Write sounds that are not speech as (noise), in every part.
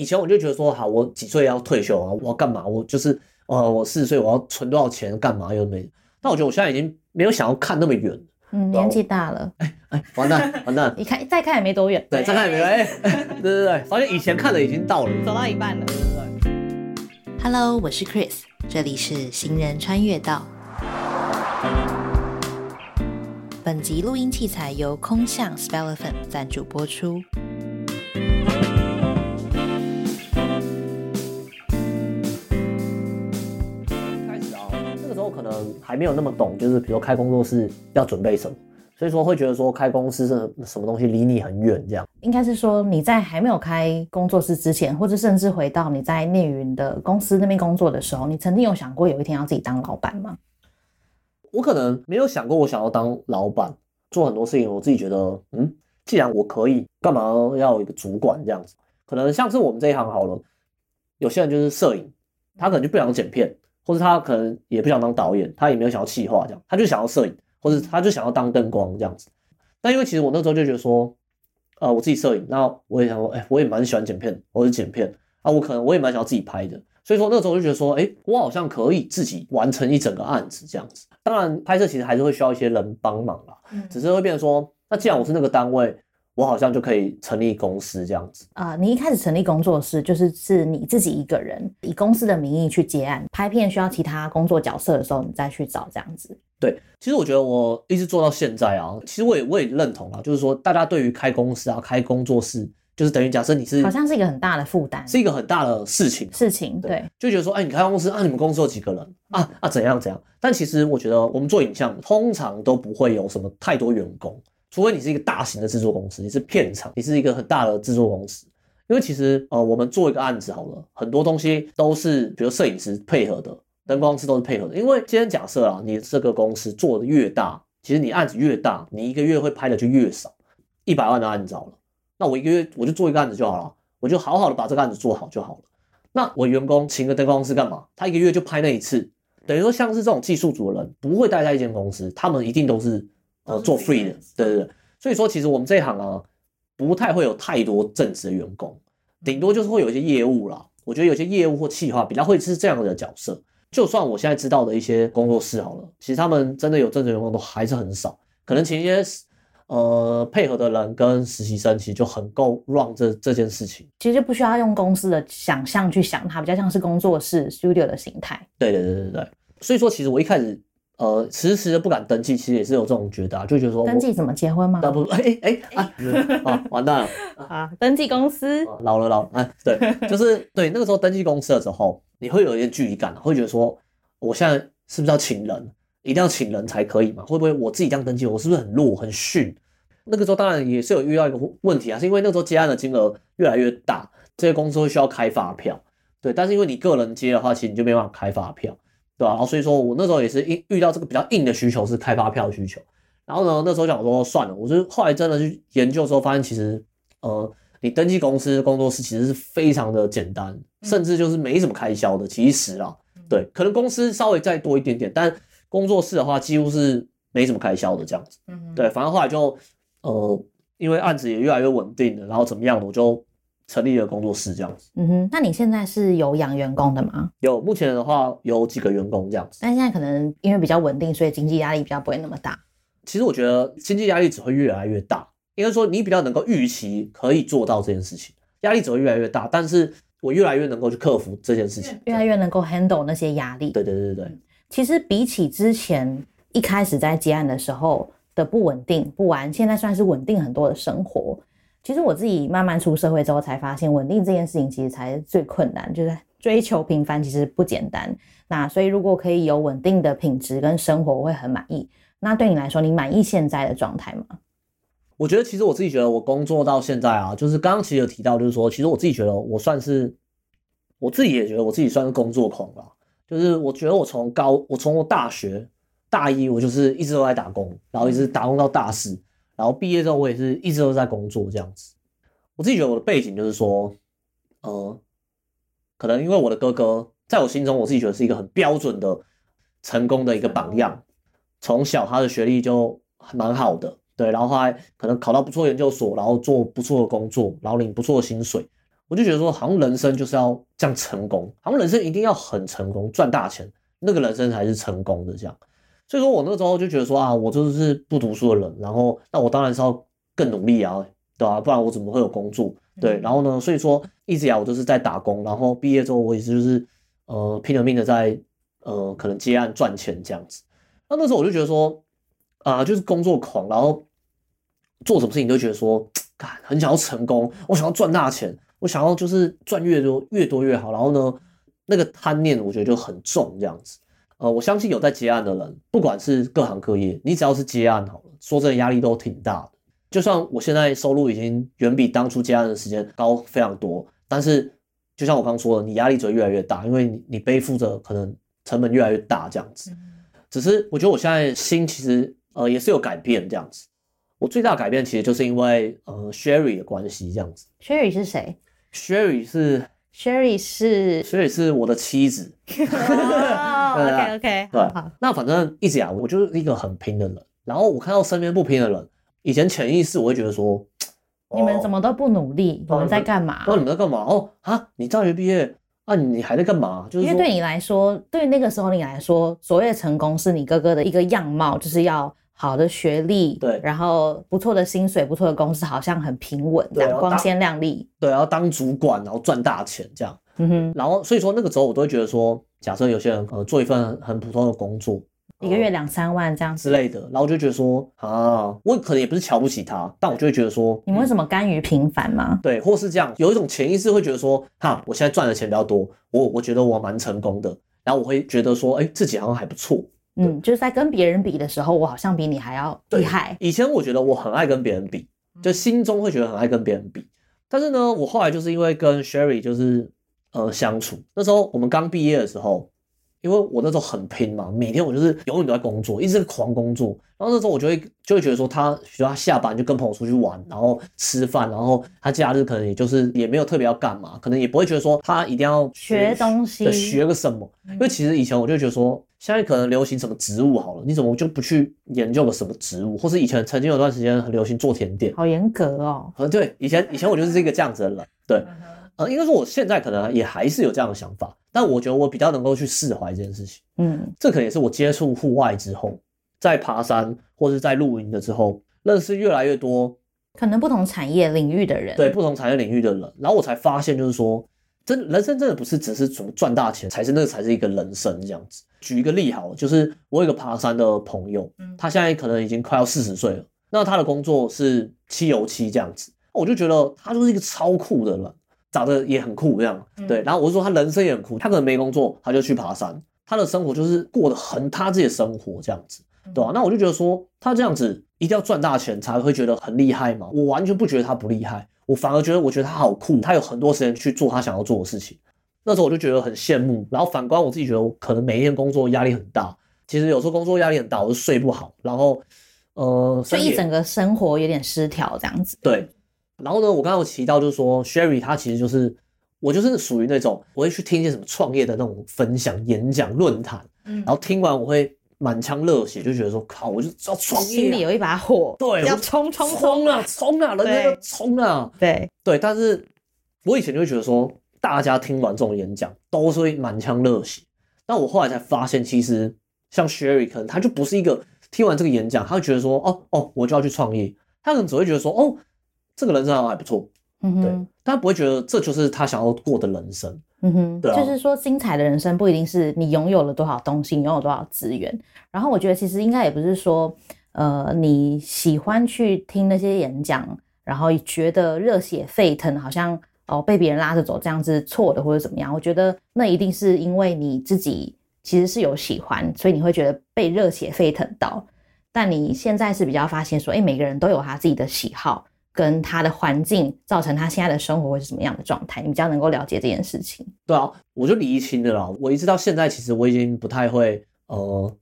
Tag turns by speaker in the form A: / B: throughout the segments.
A: 以前我就觉得说，好，我几岁要退休啊？我要干嘛？我就是呃，我四十岁我要存多少钱？干嘛？又没？但我觉得我现在已经没有想要看那么远。
B: 嗯，年纪大了，
A: 哎哎，完蛋 (laughs) 完蛋！
B: 你看再看也没多远。
A: 对，再看也没哎，对对对，发现以前看的已经到了，
B: 走到一半了。Hello，我是 Chris，这里是行人穿越道。本集录音器材由空巷 Spelephant 赞助播出。
A: 可能还没有那么懂，就是比如开工作室要准备什么，所以说会觉得说开公司是什么东西离你很远这样。
B: 应该是说你在还没有开工作室之前，或者甚至回到你在内云的公司那边工作的时候，你曾经有想过有一天要自己当老板吗？
A: 我可能没有想过我想要当老板，做很多事情，我自己觉得，嗯，既然我可以，干嘛要有一个主管这样子？可能像是我们这一行好了，有些人就是摄影，他可能就不想剪片。或者他可能也不想当导演，他也没有想要企划这样，他就想要摄影，或者他就想要当灯光这样子。但因为其实我那时候就觉得说，呃，我自己摄影，那我也想说，哎，我也蛮喜欢剪片，我是剪片啊，我可能我也蛮想要自己拍的。所以说那时候就觉得说，哎，我好像可以自己完成一整个案子这样子。当然拍摄其实还是会需要一些人帮忙啦，只是会变成说，那既然我是那个单位。我好像就可以成立公司这样子
B: 啊！你一开始成立工作室，就是是你自己一个人以公司的名义去接案拍片，需要其他工作角色的时候，你再去找这样子。
A: 对，其实我觉得我一直做到现在啊，其实我也我也认同啊，就是说大家对于开公司啊、开工作室，就是等于假设你是
B: 好像是一个很大的负担，
A: 是一个很大的事情。
B: 事情对，
A: 就觉得说，哎，你开公司啊，你们公司有几个人啊啊怎样怎样？但其实我觉得我们做影像通常都不会有什么太多员工。除非你是一个大型的制作公司，你是片场，你是一个很大的制作公司。因为其实呃，我们做一个案子好了，很多东西都是比如摄影师配合的，灯光师都是配合的。因为今天假设啊，你这个公司做的越大，其实你案子越大，你一个月会拍的就越少。一百万的案子好了，那我一个月我就做一个案子就好了，我就好好的把这个案子做好就好了。那我员工请个灯光师干嘛？他一个月就拍那一次，等于说像是这种技术组的人不会待在一间公司，他们一定都是。呃，做 free 的，对对对，所以说其实我们这一行啊，不太会有太多正职的员工，顶多就是会有一些业务啦。我觉得有些业务或企划比较会是这样的角色。就算我现在知道的一些工作室好了，其实他们真的有正职员工都还是很少，可能请一些呃配合的人跟实习生，其实就很够 run 这这件事情。
B: 其实不需要用公司的想象去想它，比较像是工作室 studio 的形态。
A: 对对对对对，所以说其实我一开始。呃，迟迟的不敢登记，其实也是有这种觉得，就觉得说
B: 登记怎么结婚吗？
A: 不，哎哎啊，啊，完蛋了 (laughs)
B: 啊！登记公司
A: 老了老哎，对，就是对那个时候登记公司的时候，你会有一些距离感，会觉得说，我现在是不是要请人？一定要请人才可以嘛？会不会我自己这样登记，我是不是很弱很逊？那个时候当然也是有遇到一个问题啊，是因为那时候接案的金额越来越大，这些公司会需要开发票，对，但是因为你个人接的话，其实你就没办法开发票。对吧？然后所以说我那时候也是遇遇到这个比较硬的需求是开发票的需求，然后呢那时候想说算了，我就后来真的去研究之后发现其实呃你登记公司工作室其实是非常的简单，甚至就是没什么开销的。其实啊，对，可能公司稍微再多一点点，但工作室的话几乎是没什么开销的这样子。嗯，对，反正后来就呃因为案子也越来越稳定了，然后怎么样我就。成立了工作室这样子，
B: 嗯哼，那你现在是有养员工的吗？
A: 有，目前的话有几个员工这样子。
B: 但现在可能因为比较稳定，所以经济压力比较不会那么大。
A: 其实我觉得经济压力只会越来越大，应该说你比较能够预期可以做到这件事情，压力只会越来越大。但是我越来越能够去克服这件事情，
B: 越来越能够 handle 那些压力。
A: 对对对对对。
B: 其实比起之前一开始在接案的时候的不稳定不安，现在算是稳定很多的生活。其实我自己慢慢出社会之后，才发现稳定这件事情其实才是最困难，就是追求平凡其实不简单。那所以如果可以有稳定的品质跟生活，我会很满意。那对你来说，你满意现在的状态吗？
A: 我觉得其实我自己觉得我工作到现在啊，就是刚刚其实有提到，就是说其实我自己觉得我算是，我自己也觉得我自己算是工作狂了。就是我觉得我从高，我从我大学大一，我就是一直都在打工，然后一直打工到大四。然后毕业之后，我也是一直都在工作这样子。我自己觉得我的背景就是说，呃，可能因为我的哥哥在我心中，我自己觉得是一个很标准的成功的一个榜样。从小他的学历就蛮好的，对，然后后来可能考到不错研究所，然后做不错的工作，然后领不错的薪水。我就觉得说，好像人生就是要这样成功，好像人生一定要很成功，赚大钱，那个人生才是成功的这样。所以说我那个时候就觉得说啊，我就是不读书的人，然后那我当然是要更努力啊，对吧、不然我怎么会有工作？对，然后呢，所以说一直以来我都是在打工，然后毕业之后我也是就是呃拼了命的在呃可能接案赚钱这样子。那那时候我就觉得说啊、就是工作狂，然后做什么事情都觉得说，干很想要成功，我想要赚大钱，我想要就是赚越多越多越好。然后呢，那个贪念我觉得就很重这样子。呃，我相信有在接案的人，不管是各行各业，你只要是接案好了，说真的压力都挺大的。就算我现在收入已经远比当初接案的时间高非常多，但是就像我刚刚说的，你压力只会越来越大，因为你你背负着可能成本越来越大这样子。只是我觉得我现在心其实呃也是有改变这样子。我最大的改变其实就是因为呃 Sherry 的关系这样子。
B: Sherry 是谁
A: Sherry 是
B: ？Sherry 是
A: Sherry 是我的妻子，(laughs)
B: ，OK OK，
A: 对
B: 好，
A: 那反正一直以来我就是一个很拼的人，然后我看到身边不拼的人，以前潜意识我会觉得说，
B: 你们怎
A: 么？
B: 都不努力，你们在干嘛？
A: 那你们在干嘛？哦啊，你大学毕业啊，你还在干嘛？就是
B: 因为对你来说，对那个时候你来说，所谓的成功是你哥哥的一个样貌，就是要好的学历，
A: 对
B: 然后不错的薪水，不错的公司，好像很平稳，这
A: 对
B: 光鲜亮丽。
A: 对，然后当主管，然后赚大钱这样。
B: 嗯哼，
A: 然后所以说那个时候我都会觉得说，假设有些人呃做一份很很普通的工作，
B: 一个月两三万这样子，
A: 之类的，然后我就觉得说啊，我可能也不是瞧不起他，但我就会觉得说，
B: 你们为什么甘于平凡吗？
A: 对，或是这样，有一种潜意识会觉得说，哈，我现在赚的钱比较多，我我觉得我蛮成功的，然后我会觉得说，哎，自己好像还不错。
B: 嗯，就是在跟别人比的时候，我好像比你还要厉害。
A: 以前我觉得我很爱跟别人比，就心中会觉得很爱跟别人比，但是呢，我后来就是因为跟 Sherry 就是呃相处，那时候我们刚毕业的时候，因为我那时候很拼嘛，每天我就是永远都在工作，一直在狂工作。然后那时候我就会就会觉得说他，比如说他下班就跟朋友出去玩，然后吃饭，然后他假日可能也就是也没有特别要干嘛，可能也不会觉得说他一定要
B: 学东西
A: 对，学个什么。因为其实以前我就觉得说，现在可能流行什么植物好了，你怎么就不去研究个什么植物？或是以前曾经有段时间很流行做甜点，
B: 好严格哦。
A: 呃，对，以前以前我就是一个这样子的人，对，呃，应该说我现在可能也还是有这样的想法，但我觉得我比较能够去释怀这件事情。
B: 嗯，
A: 这可能也是我接触户外之后，在爬山或是在露营的之后，认识越来越多
B: 可能不同产业领域的人，
A: 对不同产业领域的人，然后我才发现，就是说，真人生真的不是只是赚大钱才是那个才是一个人生这样子。举一个例好了，就是我有一个爬山的朋友，
B: 嗯
A: 他现在可能已经快要四十岁了，那他的工作是漆油漆这样子，我就觉得他就是一个超酷的人，长得也很酷这样，
B: 嗯
A: 对。然后我就说他人生也很酷，他可能没工作，他就去爬山，他的生活就是过得很他自己的生活这样子，对吧、那我就觉得说他这样子一定要赚大钱才会觉得很厉害嘛，我完全不觉得他不厉害，我反而觉得我觉得他好酷，他有很多时间去做他想要做的事情。那时候我就觉得很羡慕，然后反观我自己，觉得我可能每一天工作压力很大。其实有时候工作压力很大，我就睡不好，然后呃，
B: 所以整个生活有点失调这样子。
A: 对。然后呢，我刚刚有提到，就是说 Sherry 他其实就是我就是属于那种我会去听一些什么创业的那种分享、演讲、论坛，
B: 嗯。
A: 然后听完我会满腔热血，就觉得说靠，我就要创业、啊，
B: 心里有一把火，
A: 对我
B: 要冲冲
A: 冲啊。冲啊，人家
B: 对
A: 要冲啊！
B: 对，
A: 对，但是我以前就会觉得说，大家听完这种演讲都是会满腔热血，但我后来才发现，其实像 Sherry 可能他就不是一个听完这个演讲，他会觉得说，哦哦，我就要去创业，他可能只会觉得说，哦，这个人生好像还不错，
B: 嗯哼，，
A: 但他不会觉得这就是他想要过的人生。
B: 嗯哼，
A: 对啊
B: 就是说精彩的人生不一定是你拥有了多少东西，你拥有多少资源。然后我觉得其实应该也不是说，呃，你喜欢去听那些演讲，然后觉得热血沸腾，好像哦被别人拉着走这样子错的或者怎么样。我觉得那一定是因为你自己其实是有喜欢，所以你会觉得被热血沸腾到。但你现在是比较发现说，哎，每个人都有他自己的喜好。跟他的环境造成他现在的生活会是什么样的状态，你比较能够了解这件事情。
A: 对啊，我就理清的啦。我一直到现在，其实我已经不太会，呃，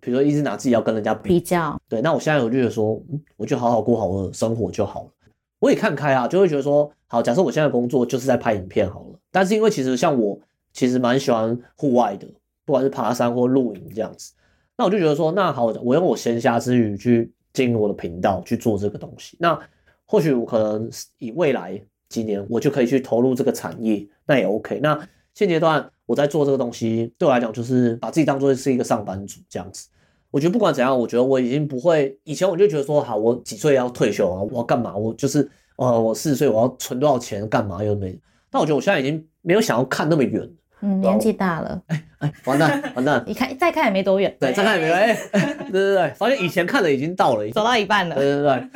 A: 比如说一直拿自己要跟人家比
B: 比较，
A: 对，那我现在我就觉得说，嗯，我就好好过好我的生活就好了。我也看开啊，就会觉得说，好，假设我现在工作就是在拍影片好了，但是因为其实像我，其实蛮喜欢户外的，不管是爬山或露营这样子，那我就觉得说，那好，我用我闲暇之余去经营我的频道去做这个东西。那或许我可能以未来几年，我就可以去投入这个产业，那也 OK。那现阶段我在做这个东西，对我来讲就是把自己当做是一个上班族这样子。我觉得不管怎样，我觉得我已经不会。以前我就觉得说，好，我几岁要退休啊？我要干嘛？我就是，呃，我四十岁我要存多少钱？干嘛又没？但我觉得我现在已经没有想要看那么远。
B: 嗯，年纪大了，
A: 哎哎，完蛋 (laughs) 完蛋！
B: 你看再看也没多远。
A: 对，再看也没哎，对对对，发现以前看的已经到了，
B: 走到一半了。
A: 对对对，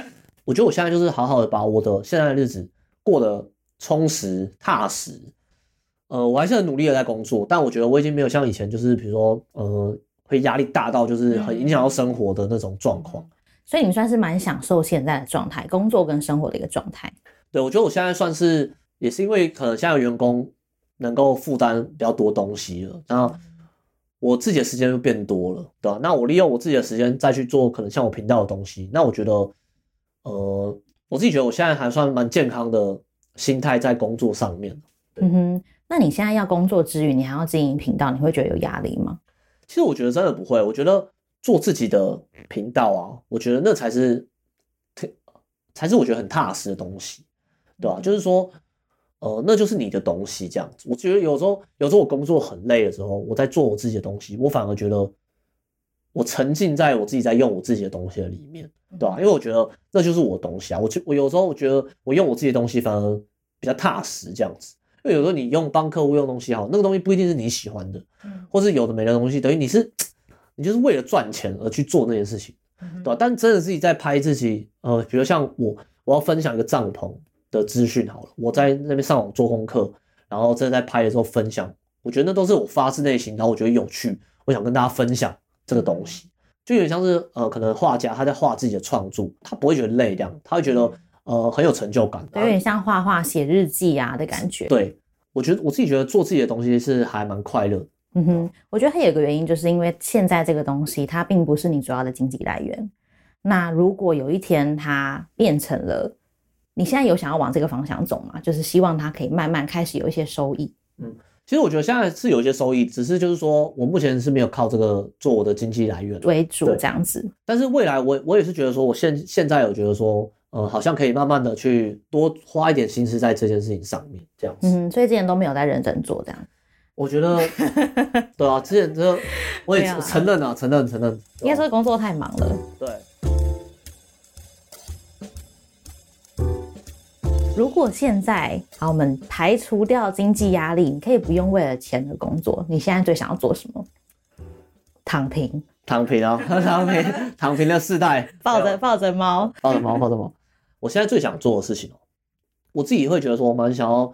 A: 我觉得我现在就是好好的把我的现在的日子过得充实踏实。呃，我还是很努力的在工作，但我觉得我已经没有像以前，就是比如说，呃，会压力大到就是很影响到生活的那种状况。
B: 所以你算是蛮享受现在的状态，工作跟生活的一个状态。
A: 对，我觉得我现在算是也是因为可能现在员工能够负担比较多东西了，然后我自己的时间就变多了，对吧？那我利用我自己的时间再去做可能像我频道的东西，那我觉得，呃，我自己觉得我现在还算蛮健康的心态在工作上面。
B: 嗯哼。那你现在要工作之余，你还要经营频道，你会觉得有压力吗？
A: 其实我觉得真的不会，我觉得做自己的频道啊，我觉得那才是，才是我觉得很踏实的东西，对吧？就是说，呃，那就是你的东西这样子。我觉得有时候，有时候我工作很累的时候，我在做我自己的东西，我反而觉得我沉浸在我自己在用我自己的东西的里面，对吧？因为我觉得那就是我东西啊。我就我有时候我觉得我用我自己的东西反而比较踏实这样子。因为有时候你用帮客户用东西好，那个东西不一定是你喜欢的，或是有的没的东西，等于你是你就是为了赚钱而去做那件事情，对吧？但真的自己在拍自己，呃，比如像我，我要分享一个帐篷的资讯好了，我在那边上网做功课，然后真的在拍的时候分享，我觉得那都是我发自内心，然后我觉得有趣，我想跟大家分享这个东西，就有点像是呃，可能画家他在画自己的创作，他不会觉得累这样，他会觉得。呃，很有成就感，
B: 有点像画画、写日记啊的感觉。
A: 对，我觉得我自己觉得做自己的东西是还蛮快乐。
B: 嗯哼，我觉得它有个原因，就是因为现在这个东西它并不是你主要的经济来源。那如果有一天它变成了，你现在有想要往这个方向走吗？就是希望它可以慢慢开始有一些收益。
A: 嗯，其实我觉得现在是有一些收益，只是就是说我目前是没有靠这个做我的经济来源
B: 为主这样子。
A: 但是未来我我也是觉得说，我现现在有觉得说。呃，好像可以慢慢的去多花一点心思在这件事情上面，这样子。
B: 嗯，所以之前都没有在认真做这样。
A: 我觉得，(laughs) 对啊，之前这我也承认啊，承认承认。
B: 应该说工作太忙了。
A: 对。
B: 如果现在啊，我们排除掉经济压力，你可以不用为了钱而工作，你现在最想要做什么？躺平。
A: 躺平啊，(laughs) 躺平，躺平的世代，
B: 抱着抱着猫，
A: 抱着猫，抱着猫。我现在最想做的事情哦，我自己会觉得说，我蛮想要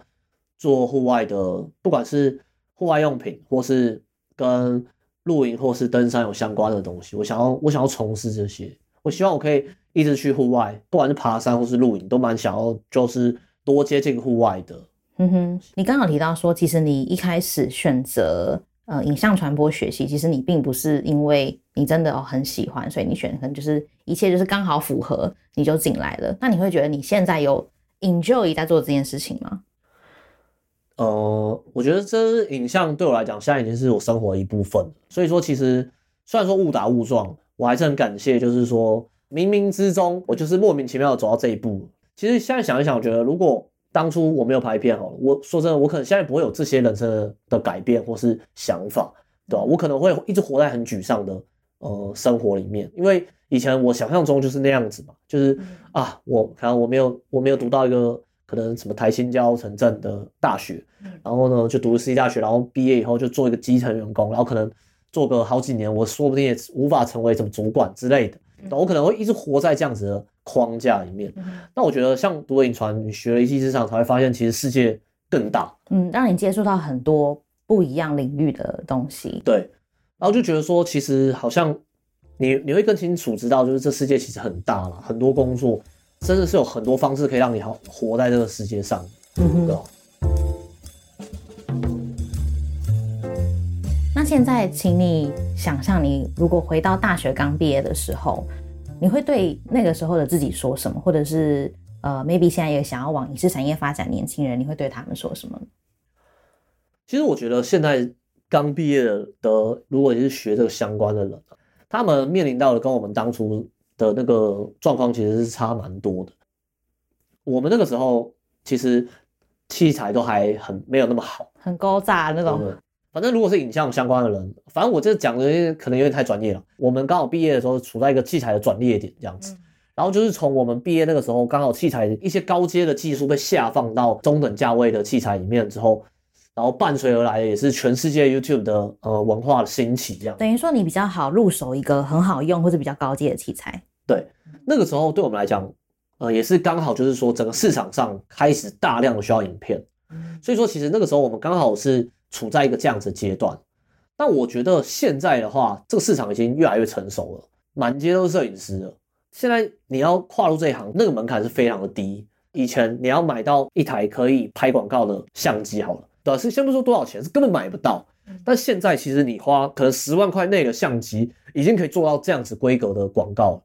A: 做户外的，不管是户外用品，或是跟露营或是登山有相关的东西，我想要，我想要从事这些。我希望我可以一直去户外，不管是爬山或是露营，都蛮想要，就是多接近户外的。
B: 嗯哼，你刚好提到说，其实你一开始选择。呃，影像传播学习，其实你并不是因为你真的很喜欢，所以你选可能就是一切就是刚好符合，你就进来了。那你会觉得你现在有 enjoy 在做这件事情吗？
A: 呃，我觉得这是影像对我来讲，现在已经是我生活的一部分。所以说，其实虽然说误打误撞，我还是很感谢，就是说冥冥之中，我就是莫名其妙的走到这一步。其实现在想一想，我觉得如果当初我没有拍片好了，我说真的，我可能现在不会有这些人生的改变或是想法，对吧？我可能会一直活在很沮丧的呃生活里面，因为以前我想象中就是那样子嘛，就是啊，我可能我没有我没有读到一个可能什么台新交城镇的大学，然后呢就读私立大学，然后毕业以后就做一个基层员工，然后可能做个好几年，我说不定也无法成为什么主管之类的，我可能会一直活在这样子的。框架里面，那我觉得像读影传，你学了一技之长，才会发现其实世界更大，
B: 嗯，让你接触到很多不一样领域的东西。
A: 对，然后就觉得说，其实好像你你会更清楚知道，就是这世界其实很大了，很多工作真的是有很多方式可以让你好活在这个世界上，嗯哼。
B: 那现在，请你想象，你如果回到大学刚毕业的时候。你会对那个时候的自己说什么，或者是呃，maybe 现在也想要往影视产业发展年轻人，你会对他们说什么？
A: 其实我觉得现在刚毕业的，如果你是学这个相关的人，他们面临到的跟我们当初的那个状况其实是差蛮多的。我们那个时候其实器材都还很没有那么好。
B: 很高炸那种。
A: 对反正如果是影像相关的人，反正我这讲的可能有点太专业了。我们刚好毕业的时候处在一个器材的转捩点这样子，然后就是从我们毕业那个时候，刚好器材一些高阶的技术被下放到中等价位的器材里面之后，然后伴随而来的也是全世界 YouTube 的呃文化的兴起这样。
B: 等于说你比较好入手一个很好用或者比较高阶的器材。
A: 对，那个时候对我们来讲，呃，也是刚好就是说整个市场上开始大量的需要影片，所以说其实那个时候我们刚好是处在一个这样子的阶段。但我觉得现在的话，这个市场已经越来越成熟了，满街都是摄影师了。现在你要跨入这一行，那个门槛是非常的低。以前你要买到一台可以拍广告的相机，好了，对吧？是先不说多少钱，是根本买不到。但现在其实你花可能十万块内的相机，已经可以做到这样子规格的广告了，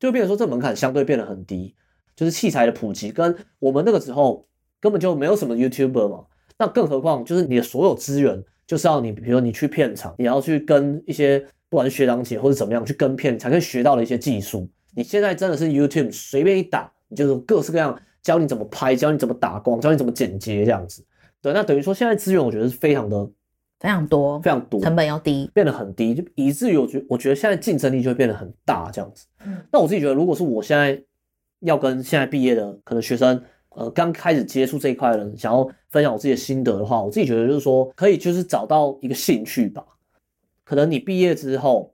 A: 就变成说这门槛相对变得很低。就是器材的普及跟我们那个时候根本就没有什么 YouTuber 嘛，那更何况就是你的所有资源就是要你，比如说你去片场，你要去跟一些不管是学长姐或者怎么样去跟片，才可以学到的一些技术。你现在真的是 YouTube 随便一打，你就是各式各样教你怎么拍，教你怎么打光，教你怎么剪接这样子。对，那等于说现在资源我觉得是非常的
B: 非常多，
A: 非常多，
B: 成本要低。
A: 变得很低，就以至于我觉我觉得现在竞争力就会变得很大这样子。
B: 嗯
A: 那我自己觉得，如果是我现在要跟现在毕业的可能学生，呃，刚开始接触这一块的人，想要分享我自己的心得的话，我自己觉得就是说，可以就是找到一个兴趣吧。可能你毕业之后，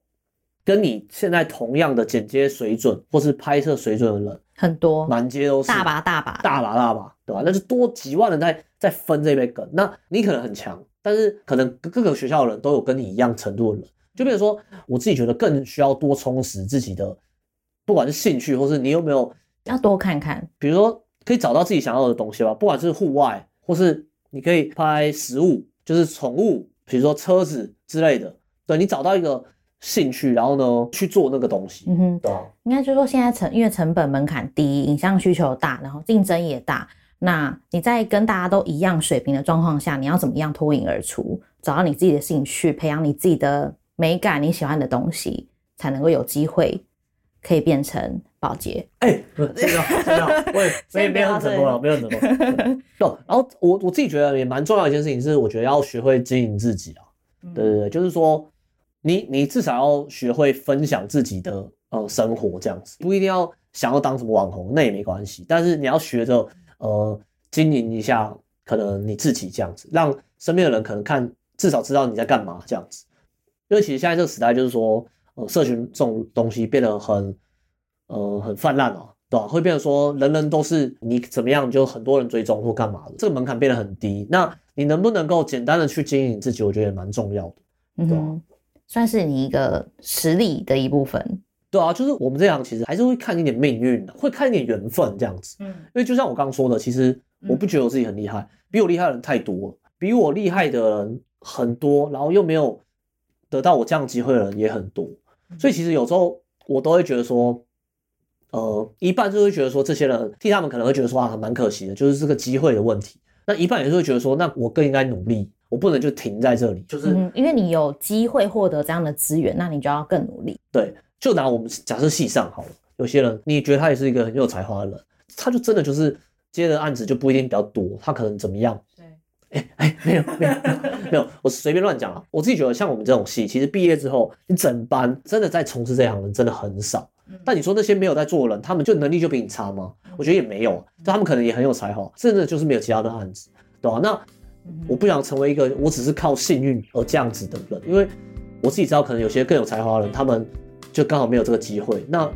A: 跟你现在同样的剪接水准或是拍摄水准的人，
B: 很多，
A: 满街都是，
B: 大把大把。
A: 大把大把，对吧？那就多几万人在在分这杯羹。那你可能很强，但是可能各各个学校的人都有跟你一样程度的人，就比如说，我自己觉得更需要多充实自己的，不管是兴趣，或是你有没有，
B: 要多看看。
A: 比如说可以找到自己想要的东西吧，不管是户外，或是你可以拍食物，就是宠物，比如说车子之类的，对你找到一个兴趣，然后呢去做那个东西，
B: 嗯哼，
A: 对吧？
B: 应该就是说现在成因为成本门槛低，影像需求大，然后竞争也大。那你在跟大家都一样水平的状况下，你要怎么样脱颖而出，找到你自己的兴趣，培养你自己的美感，你喜欢的东西，才能够有机会可以变成保洁。
A: 哎，不是，没有，没有，我也没没有很成功了，没有很成功。对，然后我我自己觉得也蛮重要的一件事情是，我觉得要学会经营自己啊。对对对，就是说，你你至少要学会分享自己的呃生活这样子，不一定要想要当什么网红，那也没关系。但是你要学着呃经营一下，可能你自己这样子，让身边的人可能看至少知道你在干嘛这样子。因为其实现在这个时代就是说，呃，社群这种东西变得很呃很泛滥哦，对吧、会变得说人人都是你怎么样，就很多人追踪或干嘛的，这个门槛变得很低。那你能不能够简单的去经营自己，我觉得也蛮重要的。对啊
B: 嗯哼，算是你一个实力的一部分。
A: 对啊，就是我们这行其实还是会看一点命运的，会看一点缘分这样子。
B: 嗯
A: 因为就像我刚刚说的，其实我不觉得我自己很厉害，比我厉害的人太多了，比我厉害的人很多，然后又没有得到我这样机会的人也很多，所以其实有时候我都会觉得说，呃，一半就会觉得说这些人替他们可能会觉得说啊蛮可惜的，就是这个机会的问题，那一半也是会觉得说，那我更应该努力，我不能就停在这里，就是、
B: 嗯，因为你有机会获得这样的资源，那你就要更努力。
A: 对，就拿我们假设系上好了，有些人你觉得他也是一个很有才华的人，他就真的就是接的案子就不一定比较多，他可能怎么样？
B: 对，
A: 哎哎，没有没有没有没有，我随便乱讲啊。我自己觉得像我们这种系，其实毕业之后，你整班真的在从事这行的人真的很少。但你说那些没有在做的人，他们就能力就比你差吗？我觉得也没有，就他们可能也很有才华，真的就是没有其他的案子，对吧、那我不想成为一个我只是靠幸运而这样子的人，因为我自己知道，可能有些更有才华的人，他们就刚好没有这个机会。那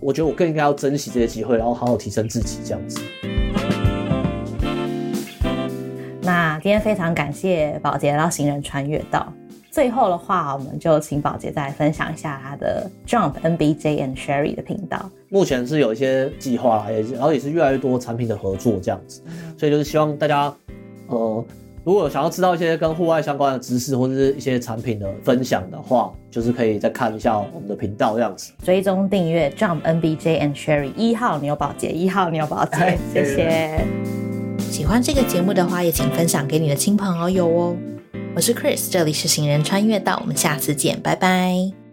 A: 我觉得我更应该要珍惜这些机会，然后好好提升自己，这样子。
B: 那今天非常感谢宝洁来到行人穿越道。最后的话，我们就请宝洁再分享一下他的 Jump NBJ and Sherry 的频道。
A: 目前是有一些计划啦，也然后也是越来越多产品的合作这样子，所以就是希望大家，呃，如果想要知道一些跟户外相关的知识或者是一些产品的分享的话，就是可以再看一下我们的频道这样子。
B: 追踪订阅 Jump NBJ and Sherry 一号牛宝洁，一号牛宝洁 (laughs)
A: 哎，
B: 谢谢。喜欢这个节目的话，也请分享给你的亲朋好友哦。我是 Chris，这里是行人穿越道，我们下次见，拜拜。